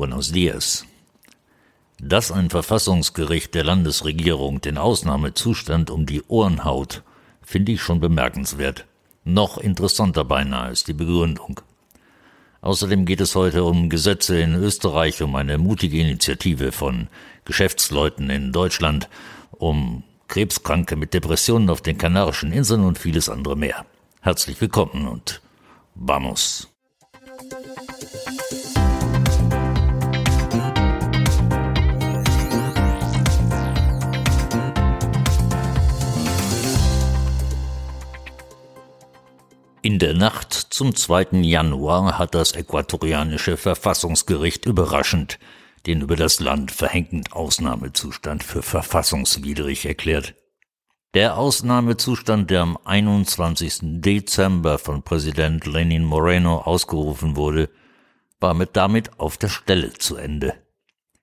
Buenos dias. Dass ein Verfassungsgericht der Landesregierung den Ausnahmezustand um die Ohren haut, finde ich schon bemerkenswert. Noch interessanter beinahe ist die Begründung. Außerdem geht es heute um Gesetze in Österreich, um eine mutige Initiative von Geschäftsleuten in Deutschland, um Krebskranke mit Depressionen auf den Kanarischen Inseln und vieles andere mehr. Herzlich willkommen und vamos. In der Nacht zum 2. Januar hat das äquatorianische Verfassungsgericht überraschend den über das Land verhängten Ausnahmezustand für verfassungswidrig erklärt. Der Ausnahmezustand, der am 21. Dezember von Präsident Lenin Moreno ausgerufen wurde, war mit damit auf der Stelle zu Ende.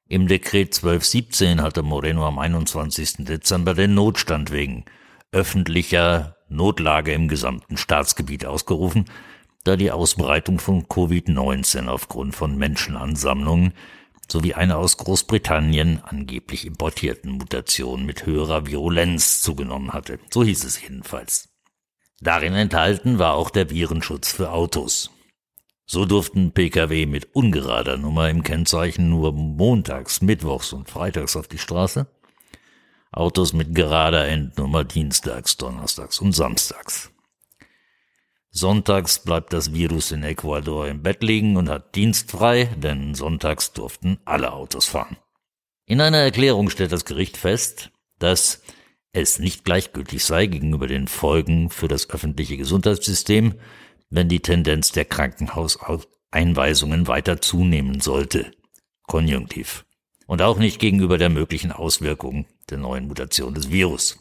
Im Dekret 1217 hatte Moreno am 21. Dezember den Notstand wegen öffentlicher Notlage im gesamten Staatsgebiet ausgerufen, da die Ausbreitung von Covid-19 aufgrund von Menschenansammlungen sowie eine aus Großbritannien angeblich importierten Mutation mit höherer Virulenz zugenommen hatte. So hieß es jedenfalls. Darin enthalten war auch der Virenschutz für Autos. So durften Pkw mit ungerader Nummer im Kennzeichen nur montags, mittwochs und freitags auf die Straße Autos mit gerader Endnummer dienstags, donnerstags und samstags. Sonntags bleibt das Virus in Ecuador im Bett liegen und hat dienstfrei, denn sonntags durften alle Autos fahren. In einer Erklärung stellt das Gericht fest, dass es nicht gleichgültig sei gegenüber den Folgen für das öffentliche Gesundheitssystem, wenn die Tendenz der Krankenhauseinweisungen weiter zunehmen sollte. Konjunktiv und auch nicht gegenüber der möglichen Auswirkungen der neuen Mutation des Virus.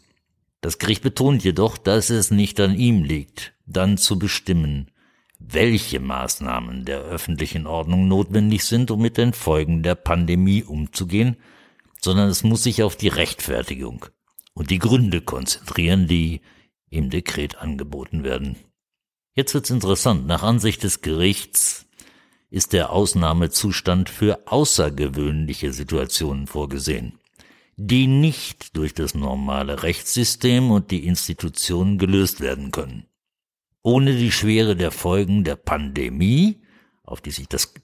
Das Gericht betont jedoch, dass es nicht an ihm liegt, dann zu bestimmen, welche Maßnahmen der öffentlichen Ordnung notwendig sind, um mit den Folgen der Pandemie umzugehen, sondern es muss sich auf die Rechtfertigung und die Gründe konzentrieren, die im Dekret angeboten werden. Jetzt wird's interessant. Nach Ansicht des Gerichts ist der Ausnahmezustand für außergewöhnliche Situationen vorgesehen, die nicht durch das normale Rechtssystem und die Institutionen gelöst werden können. Ohne die Schwere der Folgen der Pandemie, auf die sich das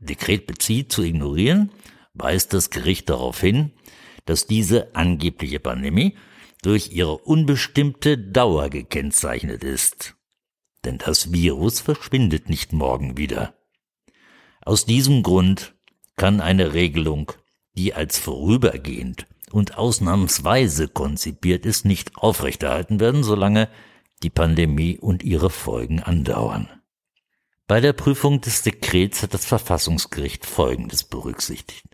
Dekret bezieht, zu ignorieren, weist das Gericht darauf hin, dass diese angebliche Pandemie durch ihre unbestimmte Dauer gekennzeichnet ist. Denn das Virus verschwindet nicht morgen wieder. Aus diesem Grund kann eine Regelung, die als vorübergehend und ausnahmsweise konzipiert ist, nicht aufrechterhalten werden, solange die Pandemie und ihre Folgen andauern. Bei der Prüfung des Dekrets hat das Verfassungsgericht Folgendes berücksichtigt.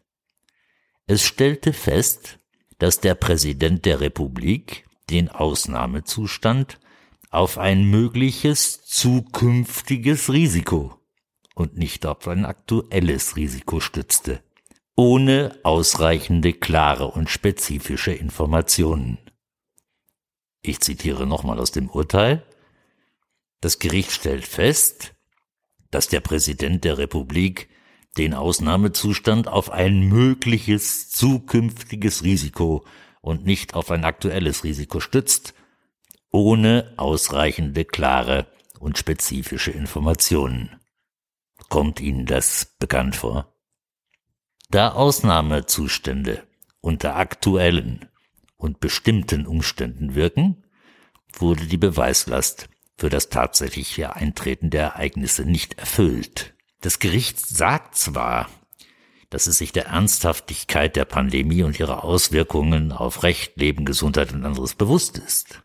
Es stellte fest, dass der Präsident der Republik den Ausnahmezustand auf ein mögliches zukünftiges Risiko und nicht auf ein aktuelles Risiko stützte, ohne ausreichende klare und spezifische Informationen. Ich zitiere nochmal aus dem Urteil. Das Gericht stellt fest, dass der Präsident der Republik den Ausnahmezustand auf ein mögliches zukünftiges Risiko und nicht auf ein aktuelles Risiko stützt, ohne ausreichende klare und spezifische Informationen. Kommt Ihnen das bekannt vor? Da Ausnahmezustände unter aktuellen und bestimmten Umständen wirken, wurde die Beweislast für das tatsächliche Eintreten der Ereignisse nicht erfüllt. Das Gericht sagt zwar, dass es sich der Ernsthaftigkeit der Pandemie und ihrer Auswirkungen auf Recht, Leben, Gesundheit und anderes bewusst ist.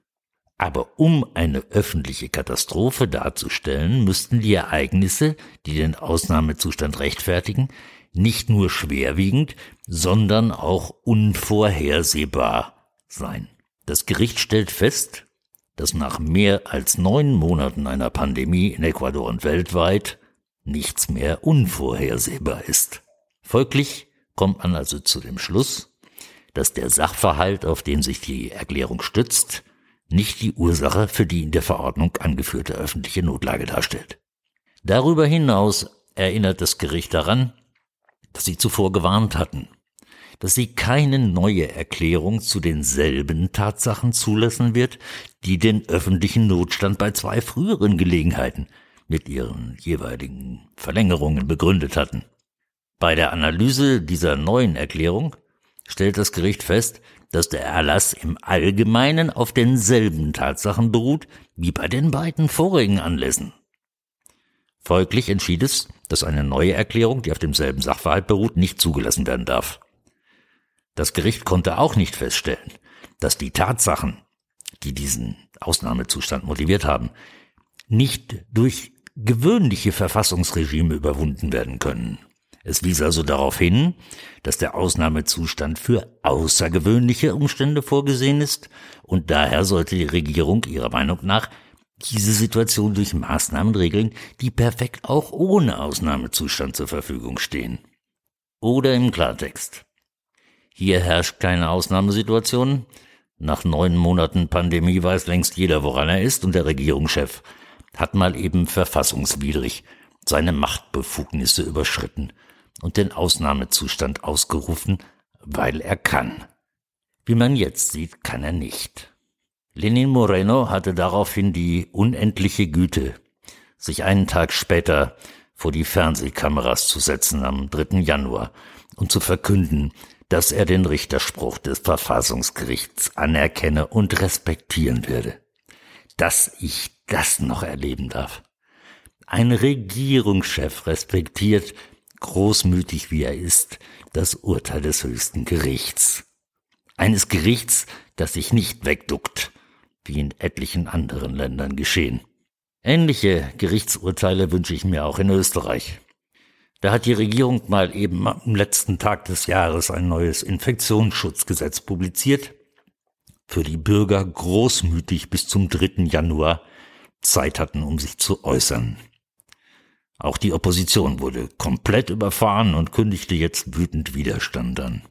Aber um eine öffentliche Katastrophe darzustellen, müssten die Ereignisse, die den Ausnahmezustand rechtfertigen, nicht nur schwerwiegend, sondern auch unvorhersehbar sein. Das Gericht stellt fest, dass nach mehr als neun Monaten einer Pandemie in Ecuador und weltweit nichts mehr unvorhersehbar ist. Folglich kommt man also zu dem Schluss, dass der Sachverhalt, auf den sich die Erklärung stützt, nicht die Ursache für die in der Verordnung angeführte öffentliche Notlage darstellt. Darüber hinaus erinnert das Gericht daran, dass sie zuvor gewarnt hatten, dass sie keine neue Erklärung zu denselben Tatsachen zulassen wird, die den öffentlichen Notstand bei zwei früheren Gelegenheiten mit ihren jeweiligen Verlängerungen begründet hatten. Bei der Analyse dieser neuen Erklärung stellt das Gericht fest, dass der Erlass im Allgemeinen auf denselben Tatsachen beruht wie bei den beiden vorigen Anlässen. Folglich entschied es, dass eine neue Erklärung, die auf demselben Sachverhalt beruht, nicht zugelassen werden darf. Das Gericht konnte auch nicht feststellen, dass die Tatsachen, die diesen Ausnahmezustand motiviert haben, nicht durch gewöhnliche Verfassungsregime überwunden werden können. Es wies also darauf hin, dass der Ausnahmezustand für außergewöhnliche Umstände vorgesehen ist und daher sollte die Regierung ihrer Meinung nach diese Situation durch Maßnahmen regeln, die perfekt auch ohne Ausnahmezustand zur Verfügung stehen. Oder im Klartext. Hier herrscht keine Ausnahmesituation. Nach neun Monaten Pandemie weiß längst jeder, woran er ist, und der Regierungschef hat mal eben verfassungswidrig seine Machtbefugnisse überschritten und den Ausnahmezustand ausgerufen, weil er kann. Wie man jetzt sieht, kann er nicht. Lenin Moreno hatte daraufhin die unendliche Güte, sich einen Tag später vor die Fernsehkameras zu setzen am 3. Januar und zu verkünden, dass er den Richterspruch des Verfassungsgerichts anerkenne und respektieren werde. Dass ich das noch erleben darf. Ein Regierungschef respektiert großmütig wie er ist, das Urteil des höchsten Gerichts. Eines Gerichts, das sich nicht wegduckt, wie in etlichen anderen Ländern geschehen. Ähnliche Gerichtsurteile wünsche ich mir auch in Österreich. Da hat die Regierung mal eben am letzten Tag des Jahres ein neues Infektionsschutzgesetz publiziert, für die Bürger großmütig bis zum 3. Januar Zeit hatten, um sich zu äußern. Auch die Opposition wurde komplett überfahren und kündigte jetzt wütend Widerstand an.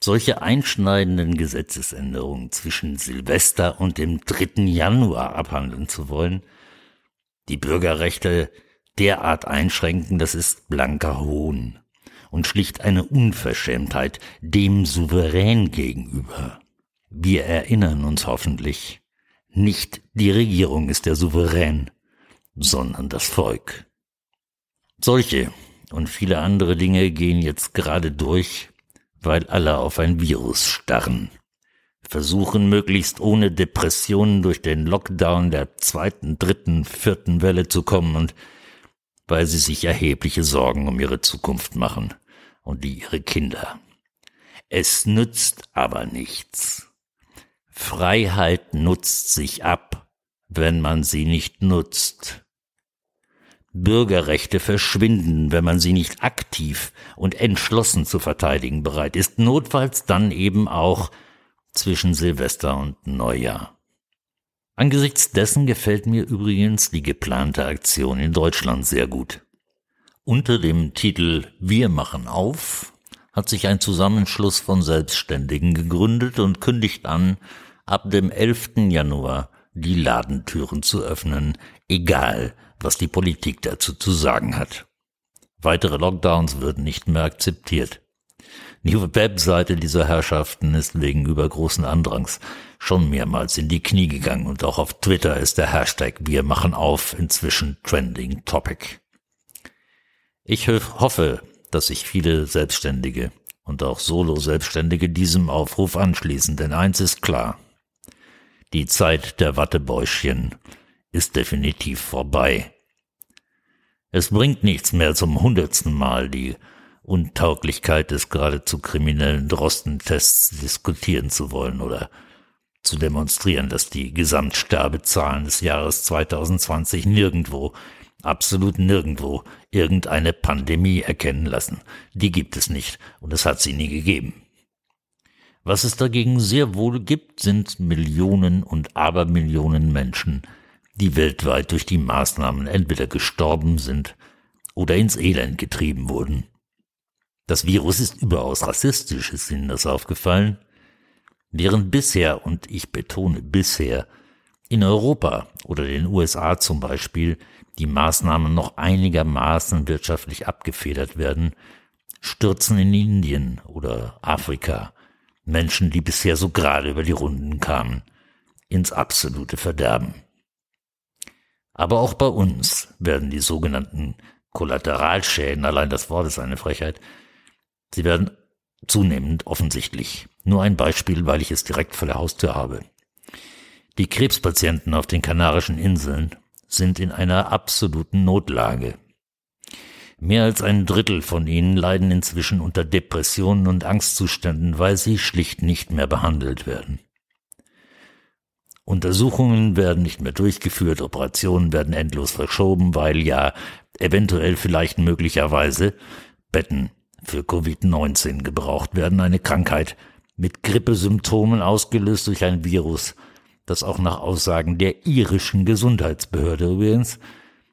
Solche einschneidenden Gesetzesänderungen zwischen Silvester und dem 3. Januar abhandeln zu wollen, die Bürgerrechte derart einschränken, das ist blanker Hohn und schlicht eine Unverschämtheit dem Souverän gegenüber. Wir erinnern uns hoffentlich, nicht die Regierung ist der Souverän, sondern das Volk. Solche und viele andere Dinge gehen jetzt gerade durch, weil alle auf ein Virus starren, versuchen möglichst ohne Depressionen durch den Lockdown der zweiten, dritten, vierten Welle zu kommen und weil sie sich erhebliche Sorgen um ihre Zukunft machen und die ihre Kinder. Es nützt aber nichts. Freiheit nutzt sich ab, wenn man sie nicht nutzt. Bürgerrechte verschwinden, wenn man sie nicht aktiv und entschlossen zu verteidigen bereit ist, notfalls dann eben auch zwischen Silvester und Neujahr. Angesichts dessen gefällt mir übrigens die geplante Aktion in Deutschland sehr gut. Unter dem Titel Wir machen auf hat sich ein Zusammenschluss von Selbstständigen gegründet und kündigt an, ab dem 11. Januar die Ladentüren zu öffnen, egal was die Politik dazu zu sagen hat. Weitere Lockdowns würden nicht mehr akzeptiert. Die Webseite dieser Herrschaften ist wegen übergroßen Andrangs schon mehrmals in die Knie gegangen und auch auf Twitter ist der Hashtag Wir machen auf inzwischen trending topic. Ich hoffe, dass sich viele Selbstständige und auch Solo-Selbstständige diesem Aufruf anschließen, denn eins ist klar. Die Zeit der Wattebäuschen ist definitiv vorbei. Es bringt nichts mehr zum hundertsten Mal die Untauglichkeit des geradezu kriminellen Drostentests diskutieren zu wollen oder zu demonstrieren, dass die Gesamtsterbezahlen des Jahres 2020 nirgendwo, absolut nirgendwo, irgendeine Pandemie erkennen lassen. Die gibt es nicht und es hat sie nie gegeben. Was es dagegen sehr wohl gibt, sind Millionen und Abermillionen Menschen, die weltweit durch die Maßnahmen entweder gestorben sind oder ins Elend getrieben wurden. Das Virus ist überaus rassistisch, ist Ihnen das aufgefallen? Während bisher, und ich betone bisher, in Europa oder den USA zum Beispiel die Maßnahmen noch einigermaßen wirtschaftlich abgefedert werden, stürzen in Indien oder Afrika Menschen, die bisher so gerade über die Runden kamen, ins absolute Verderben. Aber auch bei uns werden die sogenannten Kollateralschäden, allein das Wort ist eine Frechheit, sie werden zunehmend offensichtlich. Nur ein Beispiel, weil ich es direkt vor der Haustür habe. Die Krebspatienten auf den Kanarischen Inseln sind in einer absoluten Notlage. Mehr als ein Drittel von ihnen leiden inzwischen unter Depressionen und Angstzuständen, weil sie schlicht nicht mehr behandelt werden. Untersuchungen werden nicht mehr durchgeführt, Operationen werden endlos verschoben, weil ja eventuell vielleicht möglicherweise Betten für Covid-19 gebraucht werden, eine Krankheit mit Grippesymptomen ausgelöst durch ein Virus, das auch nach Aussagen der irischen Gesundheitsbehörde übrigens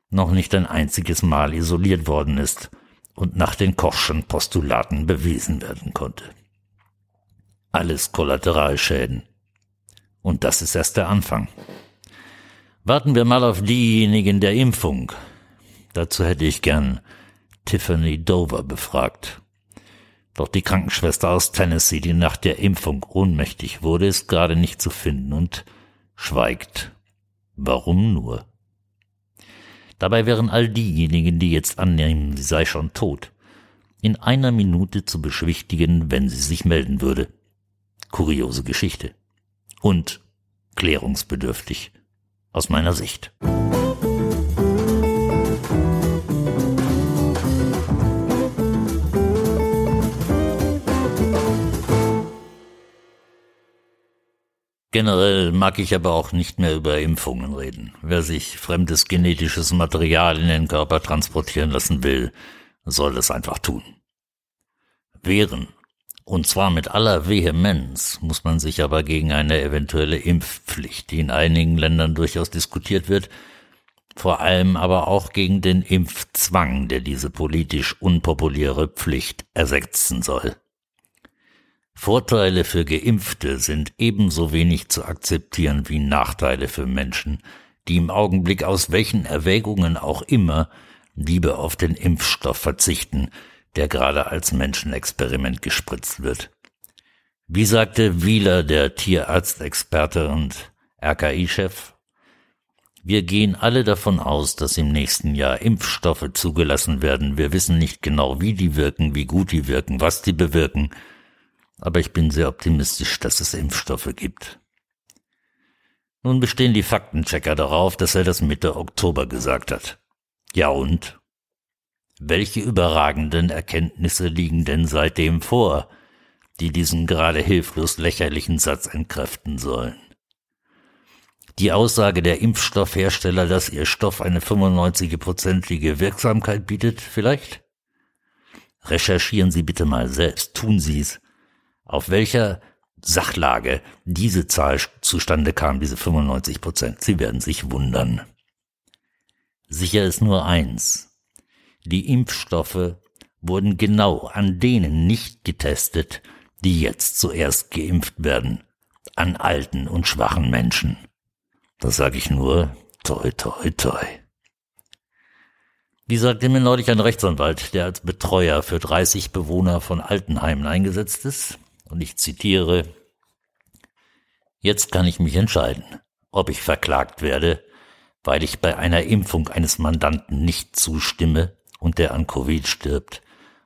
noch nicht ein einziges Mal isoliert worden ist und nach den Kochschen Postulaten bewiesen werden konnte. Alles Kollateralschäden. Und das ist erst der Anfang. Warten wir mal auf diejenigen der Impfung. Dazu hätte ich gern Tiffany Dover befragt. Doch die Krankenschwester aus Tennessee, die nach der Impfung ohnmächtig wurde, ist gerade nicht zu finden und schweigt. Warum nur? Dabei wären all diejenigen, die jetzt annehmen, sie sei schon tot, in einer Minute zu beschwichtigen, wenn sie sich melden würde. Kuriose Geschichte. Und klärungsbedürftig aus meiner Sicht. Generell mag ich aber auch nicht mehr über Impfungen reden. Wer sich fremdes genetisches Material in den Körper transportieren lassen will, soll es einfach tun. Wehren, und zwar mit aller Vehemenz, muss man sich aber gegen eine eventuelle Impfpflicht, die in einigen Ländern durchaus diskutiert wird, vor allem aber auch gegen den Impfzwang, der diese politisch unpopuläre Pflicht ersetzen soll. Vorteile für Geimpfte sind ebenso wenig zu akzeptieren wie Nachteile für Menschen, die im Augenblick aus welchen Erwägungen auch immer lieber auf den Impfstoff verzichten, der gerade als Menschenexperiment gespritzt wird. Wie sagte Wieler, der Tierarztexperte und RKI-Chef, wir gehen alle davon aus, dass im nächsten Jahr Impfstoffe zugelassen werden. Wir wissen nicht genau, wie die wirken, wie gut die wirken, was die bewirken, aber ich bin sehr optimistisch, dass es Impfstoffe gibt. Nun bestehen die Faktenchecker darauf, dass er das Mitte Oktober gesagt hat. Ja und? Welche überragenden Erkenntnisse liegen denn seitdem vor, die diesen gerade hilflos lächerlichen Satz entkräften sollen? Die Aussage der Impfstoffhersteller, dass ihr Stoff eine 95-prozentige Wirksamkeit bietet, vielleicht? Recherchieren Sie bitte mal selbst, tun Sie's auf welcher Sachlage diese Zahl zustande kam, diese 95 Prozent. Sie werden sich wundern. Sicher ist nur eins. Die Impfstoffe wurden genau an denen nicht getestet, die jetzt zuerst geimpft werden. An alten und schwachen Menschen. Das sage ich nur, toi, toi, toi. Wie sagte mir neulich ein Rechtsanwalt, der als Betreuer für 30 Bewohner von Altenheimen eingesetzt ist, und ich zitiere, Jetzt kann ich mich entscheiden, ob ich verklagt werde, weil ich bei einer Impfung eines Mandanten nicht zustimme und der an Covid stirbt,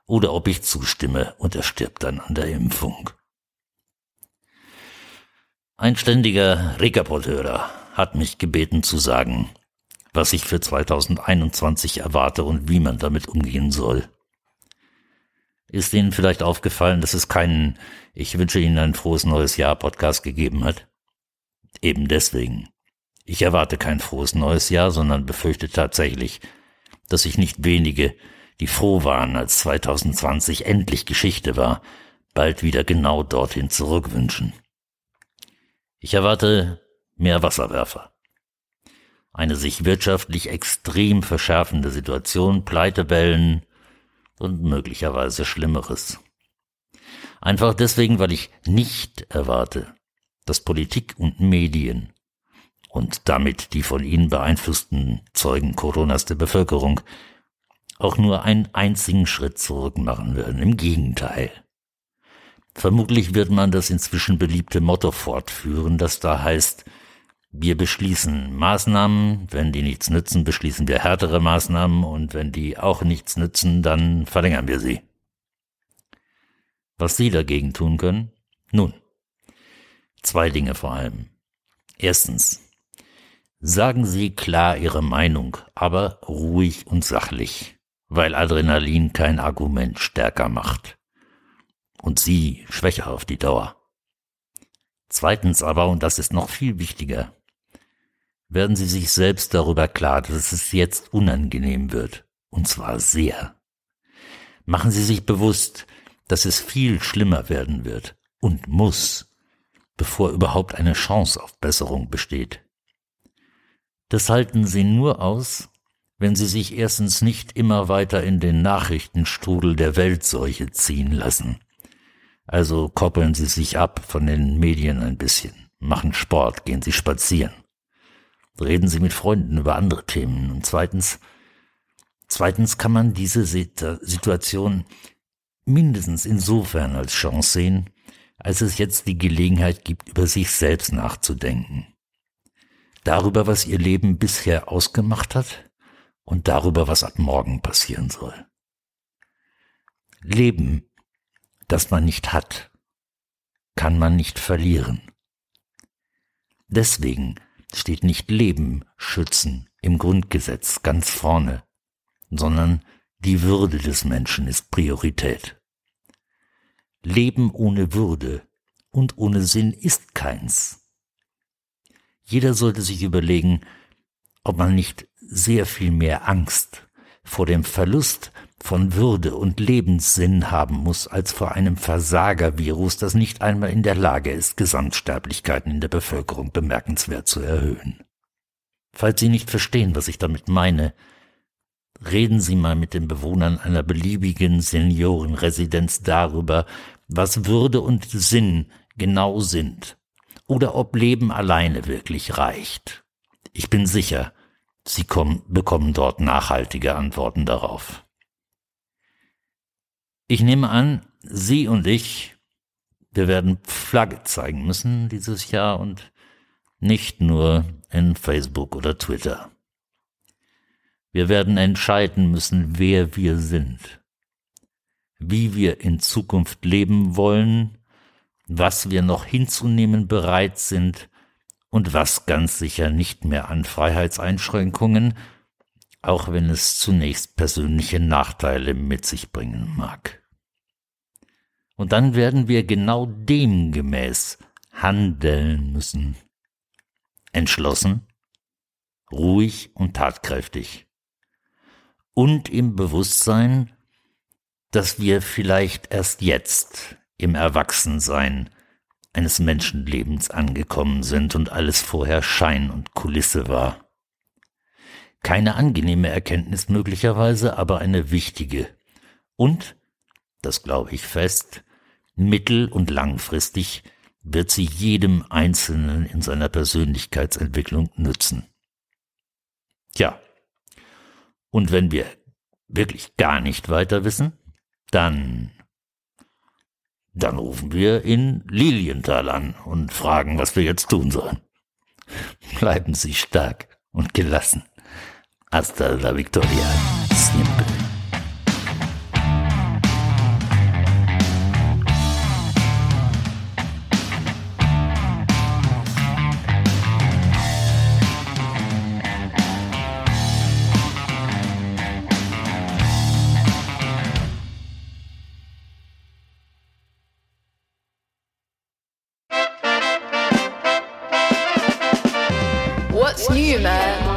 oder ob ich zustimme und er stirbt dann an der Impfung. Ein ständiger Rekapporteur hat mich gebeten zu sagen, was ich für 2021 erwarte und wie man damit umgehen soll. Ist Ihnen vielleicht aufgefallen, dass es keinen Ich wünsche Ihnen ein frohes neues Jahr Podcast gegeben hat? Eben deswegen. Ich erwarte kein frohes neues Jahr, sondern befürchte tatsächlich, dass sich nicht wenige, die froh waren, als 2020 endlich Geschichte war, bald wieder genau dorthin zurückwünschen. Ich erwarte mehr Wasserwerfer. Eine sich wirtschaftlich extrem verschärfende Situation, Pleitewellen, und möglicherweise Schlimmeres. Einfach deswegen, weil ich nicht erwarte, dass Politik und Medien und damit die von ihnen beeinflussten Zeugen Coronas der Bevölkerung auch nur einen einzigen Schritt zurück machen würden. Im Gegenteil. Vermutlich wird man das inzwischen beliebte Motto fortführen, das da heißt, wir beschließen Maßnahmen, wenn die nichts nützen, beschließen wir härtere Maßnahmen und wenn die auch nichts nützen, dann verlängern wir sie. Was Sie dagegen tun können? Nun, zwei Dinge vor allem. Erstens, sagen Sie klar Ihre Meinung, aber ruhig und sachlich, weil Adrenalin kein Argument stärker macht und Sie schwächer auf die Dauer. Zweitens aber, und das ist noch viel wichtiger, werden Sie sich selbst darüber klar, dass es jetzt unangenehm wird, und zwar sehr. Machen Sie sich bewusst, dass es viel schlimmer werden wird und muss, bevor überhaupt eine Chance auf Besserung besteht. Das halten Sie nur aus, wenn Sie sich erstens nicht immer weiter in den Nachrichtenstrudel der Weltseuche ziehen lassen. Also koppeln Sie sich ab von den Medien ein bisschen, machen Sport, gehen Sie spazieren. Reden Sie mit Freunden über andere Themen. Und zweitens, zweitens kann man diese Situation mindestens insofern als Chance sehen, als es jetzt die Gelegenheit gibt, über sich selbst nachzudenken. Darüber, was ihr Leben bisher ausgemacht hat und darüber, was ab morgen passieren soll. Leben, das man nicht hat, kann man nicht verlieren. Deswegen steht nicht Leben schützen im Grundgesetz ganz vorne, sondern die Würde des Menschen ist Priorität. Leben ohne Würde und ohne Sinn ist keins. Jeder sollte sich überlegen, ob man nicht sehr viel mehr Angst vor dem Verlust von Würde und Lebenssinn haben muss als vor einem Versagervirus, das nicht einmal in der Lage ist, Gesamtsterblichkeiten in der Bevölkerung bemerkenswert zu erhöhen. Falls Sie nicht verstehen, was ich damit meine, reden Sie mal mit den Bewohnern einer beliebigen Seniorenresidenz darüber, was Würde und Sinn genau sind oder ob Leben alleine wirklich reicht. Ich bin sicher, Sie kommen, bekommen dort nachhaltige Antworten darauf. Ich nehme an, Sie und ich, wir werden Flagge zeigen müssen dieses Jahr und nicht nur in Facebook oder Twitter. Wir werden entscheiden müssen, wer wir sind wie wir in Zukunft leben wollen, was wir noch hinzunehmen bereit sind und was ganz sicher nicht mehr an Freiheitseinschränkungen, auch wenn es zunächst persönliche Nachteile mit sich bringen mag. Und dann werden wir genau demgemäß handeln müssen. Entschlossen, ruhig und tatkräftig. Und im Bewusstsein, dass wir vielleicht erst jetzt im Erwachsensein eines Menschenlebens angekommen sind und alles vorher Schein und Kulisse war. Keine angenehme Erkenntnis möglicherweise, aber eine wichtige. Und, das glaube ich fest, mittel- und langfristig wird sie jedem Einzelnen in seiner Persönlichkeitsentwicklung nützen. Tja, und wenn wir wirklich gar nicht weiter wissen, dann, dann rufen wir in Lilienthal an und fragen, was wir jetzt tun sollen. Bleiben Sie stark und gelassen. Hasta la Victoria. What's new, man?